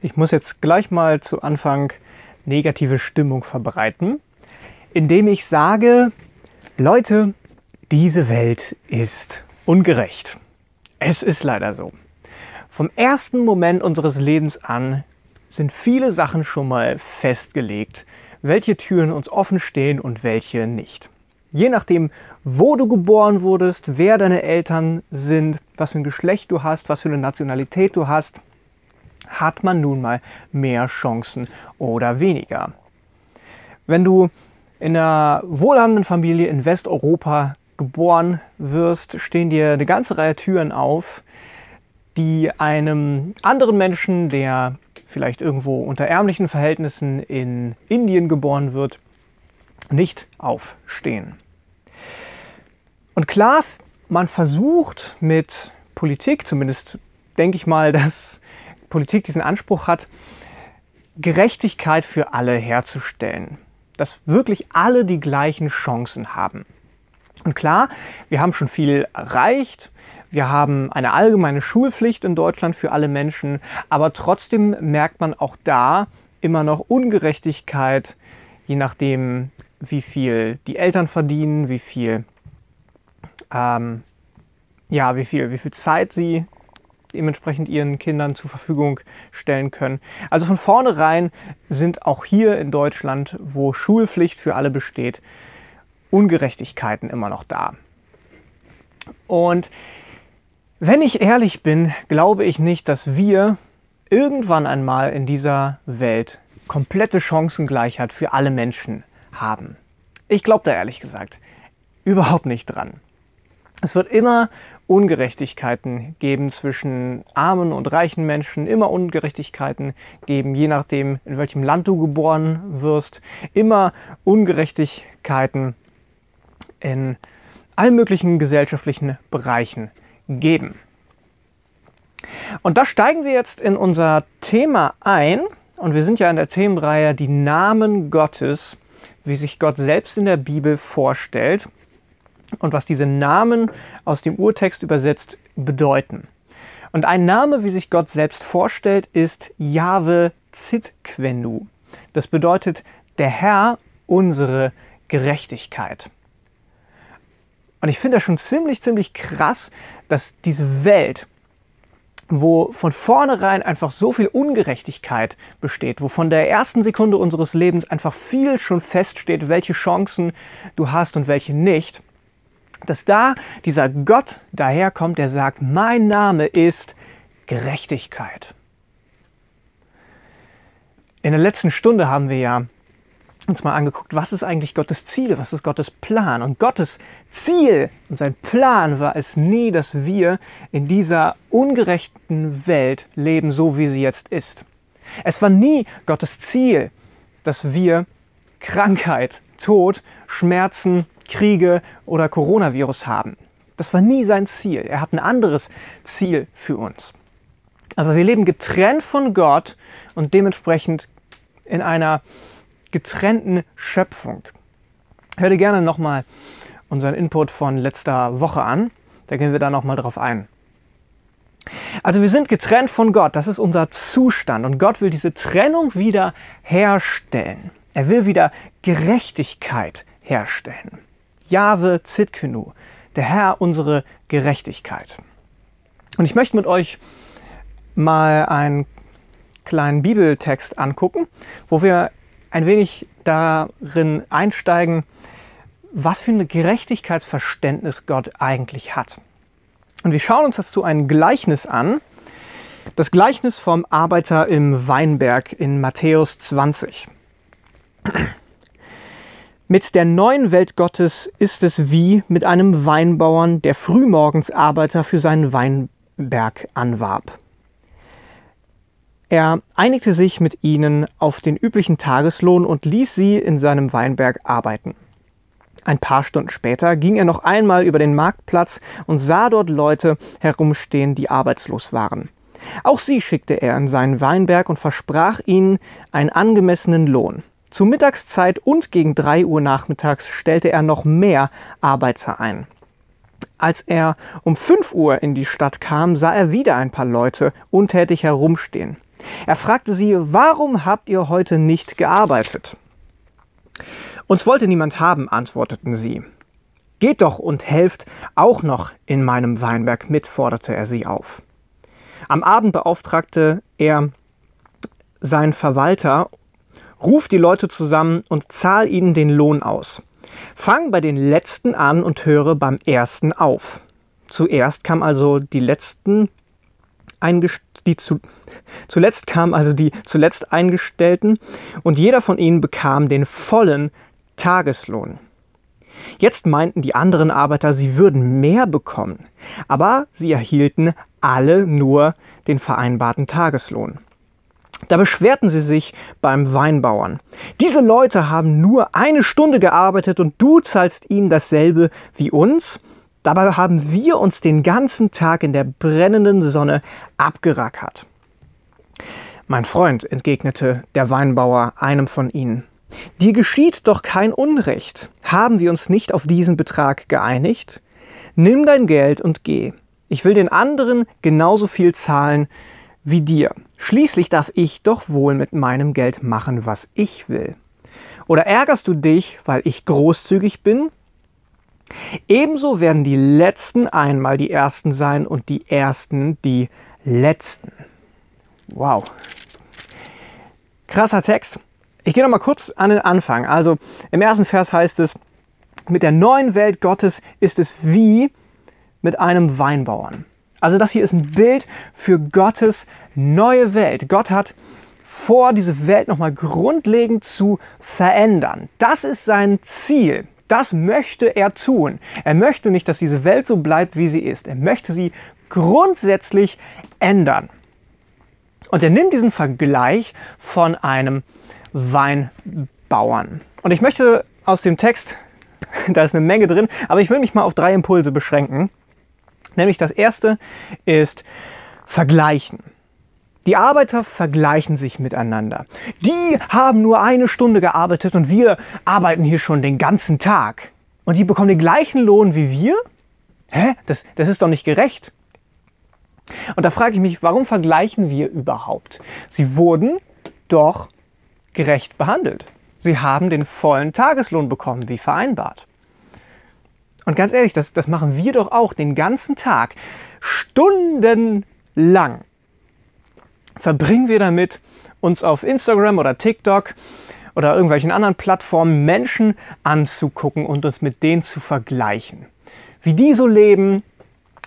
Ich muss jetzt gleich mal zu Anfang negative Stimmung verbreiten, indem ich sage, Leute, diese Welt ist ungerecht. Es ist leider so. Vom ersten Moment unseres Lebens an sind viele Sachen schon mal festgelegt, welche Türen uns offen stehen und welche nicht. Je nachdem, wo du geboren wurdest, wer deine Eltern sind, was für ein Geschlecht du hast, was für eine Nationalität du hast, hat man nun mal mehr Chancen oder weniger. Wenn du in einer wohlhabenden Familie in Westeuropa geboren wirst, stehen dir eine ganze Reihe Türen auf, die einem anderen Menschen, der vielleicht irgendwo unter ärmlichen Verhältnissen in Indien geboren wird, nicht aufstehen. Und klar, man versucht mit Politik, zumindest denke ich mal, dass Politik diesen Anspruch hat, Gerechtigkeit für alle herzustellen. Dass wirklich alle die gleichen Chancen haben. Und klar, wir haben schon viel erreicht. Wir haben eine allgemeine Schulpflicht in Deutschland für alle Menschen. Aber trotzdem merkt man auch da immer noch Ungerechtigkeit, je nachdem, wie viel die Eltern verdienen, wie viel, ähm, ja, wie viel, wie viel Zeit sie dementsprechend ihren Kindern zur Verfügung stellen können. Also von vornherein sind auch hier in Deutschland, wo Schulpflicht für alle besteht, Ungerechtigkeiten immer noch da. Und wenn ich ehrlich bin, glaube ich nicht, dass wir irgendwann einmal in dieser Welt komplette Chancengleichheit für alle Menschen haben. Ich glaube da ehrlich gesagt überhaupt nicht dran. Es wird immer Ungerechtigkeiten geben zwischen armen und reichen Menschen, immer Ungerechtigkeiten geben, je nachdem, in welchem Land du geboren wirst, immer Ungerechtigkeiten in allen möglichen gesellschaftlichen Bereichen geben. Und da steigen wir jetzt in unser Thema ein. Und wir sind ja in der Themenreihe die Namen Gottes, wie sich Gott selbst in der Bibel vorstellt und was diese Namen aus dem Urtext übersetzt bedeuten. Und ein Name, wie sich Gott selbst vorstellt, ist Jahwe Zitkvenu. Das bedeutet der Herr unsere Gerechtigkeit. Und ich finde das schon ziemlich, ziemlich krass, dass diese Welt, wo von vornherein einfach so viel Ungerechtigkeit besteht, wo von der ersten Sekunde unseres Lebens einfach viel schon feststeht, welche Chancen du hast und welche nicht, dass da dieser Gott daherkommt, der sagt, mein Name ist Gerechtigkeit. In der letzten Stunde haben wir ja uns mal angeguckt, was ist eigentlich Gottes Ziel, was ist Gottes Plan. Und Gottes Ziel und sein Plan war es nie, dass wir in dieser ungerechten Welt leben, so wie sie jetzt ist. Es war nie Gottes Ziel, dass wir Krankheit, Tod, Schmerzen, Kriege oder Coronavirus haben. Das war nie sein Ziel. Er hat ein anderes Ziel für uns. Aber wir leben getrennt von Gott und dementsprechend in einer getrennten Schöpfung. Hör dir gerne nochmal unseren Input von letzter Woche an. Da gehen wir da nochmal drauf ein. Also wir sind getrennt von Gott, das ist unser Zustand und Gott will diese Trennung wieder herstellen. Er will wieder Gerechtigkeit herstellen. Jahwe Zitkenu, der Herr unsere Gerechtigkeit. Und ich möchte mit euch mal einen kleinen Bibeltext angucken, wo wir ein wenig darin einsteigen, was für ein Gerechtigkeitsverständnis Gott eigentlich hat. Und wir schauen uns dazu ein Gleichnis an, das Gleichnis vom Arbeiter im Weinberg in Matthäus 20. Mit der neuen Welt Gottes ist es wie mit einem Weinbauern, der frühmorgens Arbeiter für seinen Weinberg anwarb. Er einigte sich mit ihnen auf den üblichen Tageslohn und ließ sie in seinem Weinberg arbeiten. Ein paar Stunden später ging er noch einmal über den Marktplatz und sah dort Leute herumstehen, die arbeitslos waren. Auch sie schickte er in seinen Weinberg und versprach ihnen einen angemessenen Lohn. Zur Mittagszeit und gegen drei Uhr nachmittags stellte er noch mehr Arbeiter ein. Als er um 5 Uhr in die Stadt kam, sah er wieder ein paar Leute untätig herumstehen. Er fragte sie, warum habt ihr heute nicht gearbeitet? Uns wollte niemand haben, antworteten sie. Geht doch und helft auch noch in meinem Weinberg mit, forderte er sie auf. Am Abend beauftragte er seinen Verwalter, ruf die Leute zusammen und zahl ihnen den Lohn aus. Fang bei den letzten an und höre beim ersten auf. Zuerst kam also die letzten die zu, zuletzt kamen also die zuletzt Eingestellten und jeder von ihnen bekam den vollen Tageslohn. Jetzt meinten die anderen Arbeiter, sie würden mehr bekommen, aber sie erhielten alle nur den vereinbarten Tageslohn. Da beschwerten sie sich beim Weinbauern. Diese Leute haben nur eine Stunde gearbeitet und du zahlst ihnen dasselbe wie uns. Dabei haben wir uns den ganzen Tag in der brennenden Sonne abgerackert. Mein Freund, entgegnete der Weinbauer einem von ihnen, dir geschieht doch kein Unrecht. Haben wir uns nicht auf diesen Betrag geeinigt? Nimm dein Geld und geh. Ich will den anderen genauso viel zahlen wie dir. Schließlich darf ich doch wohl mit meinem Geld machen, was ich will. Oder ärgerst du dich, weil ich großzügig bin? Ebenso werden die Letzten einmal die Ersten sein und die Ersten die Letzten. Wow. Krasser Text. Ich gehe noch mal kurz an den Anfang. Also im ersten Vers heißt es, mit der neuen Welt Gottes ist es wie mit einem Weinbauern. Also das hier ist ein Bild für Gottes neue Welt. Gott hat vor, diese Welt nochmal grundlegend zu verändern. Das ist sein Ziel. Das möchte er tun. Er möchte nicht, dass diese Welt so bleibt, wie sie ist. Er möchte sie grundsätzlich ändern. Und er nimmt diesen Vergleich von einem Weinbauern. Und ich möchte aus dem Text, da ist eine Menge drin, aber ich will mich mal auf drei Impulse beschränken. Nämlich das erste ist vergleichen. Die Arbeiter vergleichen sich miteinander. Die haben nur eine Stunde gearbeitet und wir arbeiten hier schon den ganzen Tag. Und die bekommen den gleichen Lohn wie wir? Hä? Das, das ist doch nicht gerecht. Und da frage ich mich, warum vergleichen wir überhaupt? Sie wurden doch gerecht behandelt. Sie haben den vollen Tageslohn bekommen, wie vereinbart. Und ganz ehrlich, das, das machen wir doch auch den ganzen Tag. Stundenlang verbringen wir damit, uns auf Instagram oder TikTok oder irgendwelchen anderen Plattformen Menschen anzugucken und uns mit denen zu vergleichen. Wie die so leben,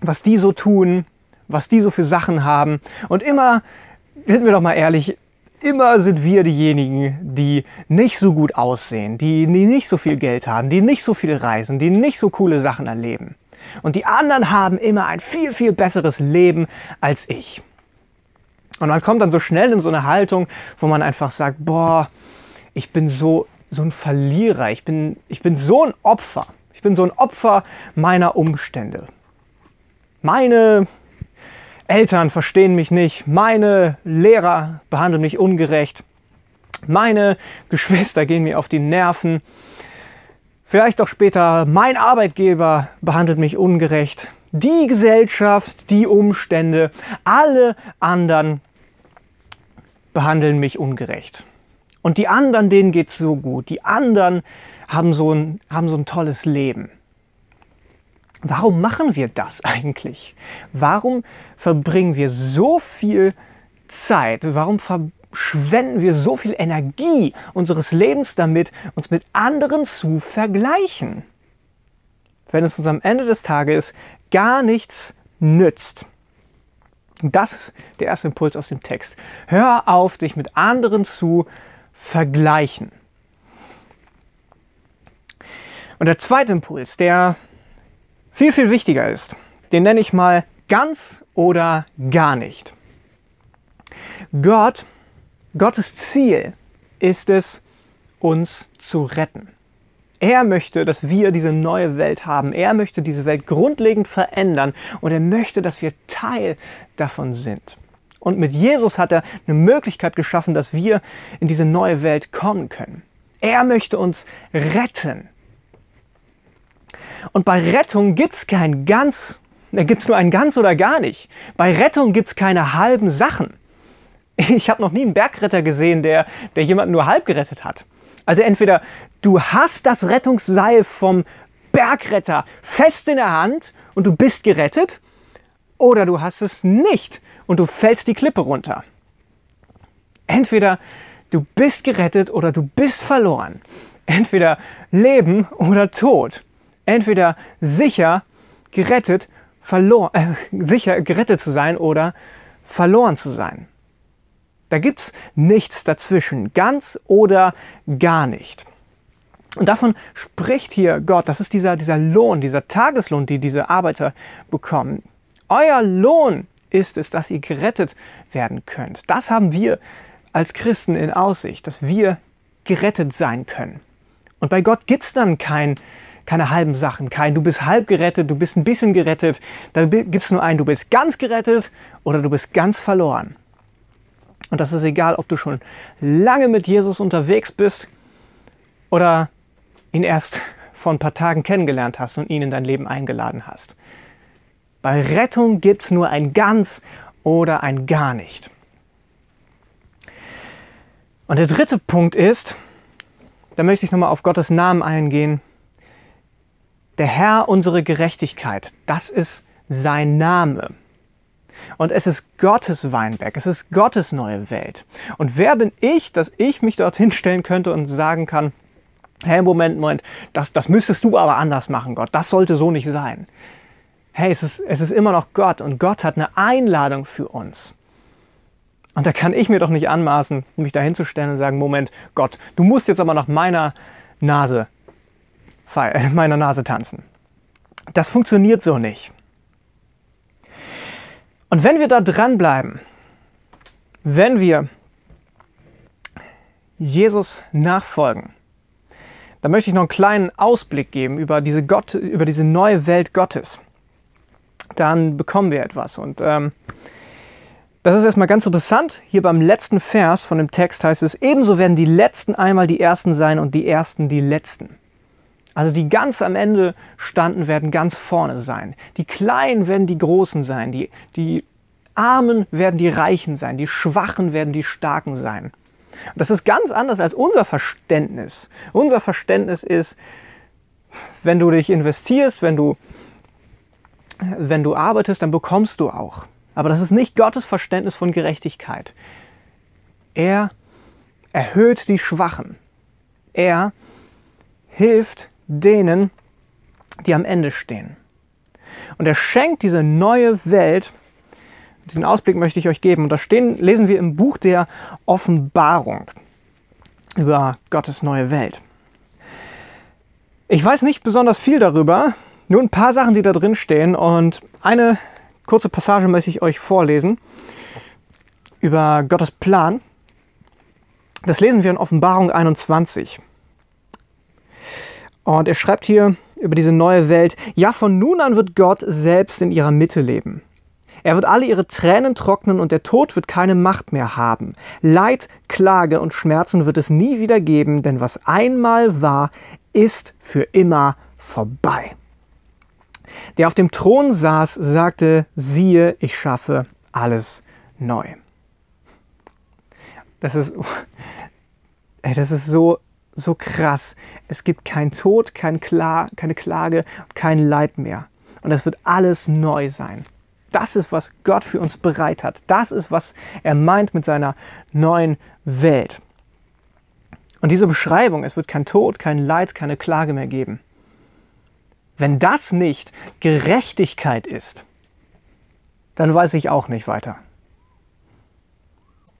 was die so tun, was die so für Sachen haben. Und immer, sind wir doch mal ehrlich, immer sind wir diejenigen, die nicht so gut aussehen, die, die nicht so viel Geld haben, die nicht so viel reisen, die nicht so coole Sachen erleben. Und die anderen haben immer ein viel, viel besseres Leben als ich. Und man kommt dann so schnell in so eine Haltung, wo man einfach sagt, boah, ich bin so, so ein Verlierer, ich bin, ich bin so ein Opfer. Ich bin so ein Opfer meiner Umstände. Meine Eltern verstehen mich nicht, meine Lehrer behandeln mich ungerecht, meine Geschwister gehen mir auf die Nerven, vielleicht auch später mein Arbeitgeber behandelt mich ungerecht, die Gesellschaft, die Umstände, alle anderen behandeln mich ungerecht. Und die anderen, denen geht es so gut, die anderen haben so ein, haben so ein tolles Leben. Warum machen wir das eigentlich? Warum verbringen wir so viel Zeit? Warum verschwenden wir so viel Energie unseres Lebens damit, uns mit anderen zu vergleichen? Wenn es uns am Ende des Tages gar nichts nützt. Das ist der erste Impuls aus dem Text. Hör auf, dich mit anderen zu vergleichen. Und der zweite Impuls, der viel, viel wichtiger ist. Den nenne ich mal ganz oder gar nicht. Gott, Gottes Ziel ist es, uns zu retten. Er möchte, dass wir diese neue Welt haben. Er möchte diese Welt grundlegend verändern und er möchte, dass wir Teil davon sind. Und mit Jesus hat er eine Möglichkeit geschaffen, dass wir in diese neue Welt kommen können. Er möchte uns retten. Und bei Rettung gibt es kein ganz, da gibt es nur ein ganz oder gar nicht. Bei Rettung gibt es keine halben Sachen. Ich habe noch nie einen Bergretter gesehen, der, der jemanden nur halb gerettet hat. Also entweder du hast das Rettungsseil vom Bergretter fest in der Hand und du bist gerettet, oder du hast es nicht und du fällst die Klippe runter. Entweder du bist gerettet oder du bist verloren. Entweder Leben oder Tod. Entweder sicher gerettet, verloren, äh, sicher gerettet zu sein oder verloren zu sein. Da gibt es nichts dazwischen, ganz oder gar nicht. Und davon spricht hier Gott. Das ist dieser, dieser Lohn, dieser Tageslohn, die diese Arbeiter bekommen. Euer Lohn ist es, dass ihr gerettet werden könnt. Das haben wir als Christen in Aussicht, dass wir gerettet sein können. Und bei Gott gibt es dann kein, keine halben Sachen, kein du bist halb gerettet, du bist ein bisschen gerettet. Da gibt es nur ein, du bist ganz gerettet oder du bist ganz verloren. Und das ist egal, ob du schon lange mit Jesus unterwegs bist oder ihn erst vor ein paar Tagen kennengelernt hast und ihn in dein Leben eingeladen hast. Bei Rettung gibt es nur ein ganz oder ein gar nicht. Und der dritte Punkt ist, da möchte ich nochmal auf Gottes Namen eingehen. Der Herr unsere Gerechtigkeit, das ist sein Name. Und es ist Gottes Weinberg, es ist Gottes neue Welt. Und wer bin ich, dass ich mich dorthin stellen könnte und sagen kann, hey, Moment, Moment, das, das müsstest du aber anders machen, Gott, das sollte so nicht sein. Hey, es ist, es ist immer noch Gott und Gott hat eine Einladung für uns. Und da kann ich mir doch nicht anmaßen, mich da hinzustellen und sagen, Moment, Gott, du musst jetzt aber nach meiner Nase, meiner Nase tanzen. Das funktioniert so nicht. Und wenn wir da dranbleiben, wenn wir Jesus nachfolgen, dann möchte ich noch einen kleinen Ausblick geben über diese, Gott, über diese neue Welt Gottes. Dann bekommen wir etwas. Und ähm, das ist erstmal ganz interessant. Hier beim letzten Vers von dem Text heißt es, ebenso werden die Letzten einmal die Ersten sein und die Ersten die Letzten. Also die ganz am Ende standen, werden ganz vorne sein. Die Kleinen werden die Großen sein. Die, die Armen werden die Reichen sein. Die Schwachen werden die Starken sein. Und das ist ganz anders als unser Verständnis. Unser Verständnis ist, wenn du dich investierst, wenn du, wenn du arbeitest, dann bekommst du auch. Aber das ist nicht Gottes Verständnis von Gerechtigkeit. Er erhöht die Schwachen. Er hilft denen, die am Ende stehen. Und er schenkt diese neue Welt, diesen Ausblick möchte ich euch geben. Und da stehen, lesen wir im Buch der Offenbarung über Gottes neue Welt. Ich weiß nicht besonders viel darüber, nur ein paar Sachen, die da drin stehen. Und eine kurze Passage möchte ich euch vorlesen über Gottes Plan. Das lesen wir in Offenbarung 21. Und er schreibt hier über diese neue Welt, ja, von nun an wird Gott selbst in ihrer Mitte leben. Er wird alle ihre Tränen trocknen und der Tod wird keine Macht mehr haben. Leid, Klage und Schmerzen wird es nie wieder geben, denn was einmal war, ist für immer vorbei. Der auf dem Thron saß, sagte, siehe, ich schaffe alles neu. Das ist, das ist so so krass. Es gibt keinen Tod, kein Kla keine Klage, kein Leid mehr. Und es wird alles neu sein. Das ist, was Gott für uns bereit hat. Das ist, was er meint mit seiner neuen Welt. Und diese Beschreibung, es wird kein Tod, kein Leid, keine Klage mehr geben. Wenn das nicht Gerechtigkeit ist, dann weiß ich auch nicht weiter.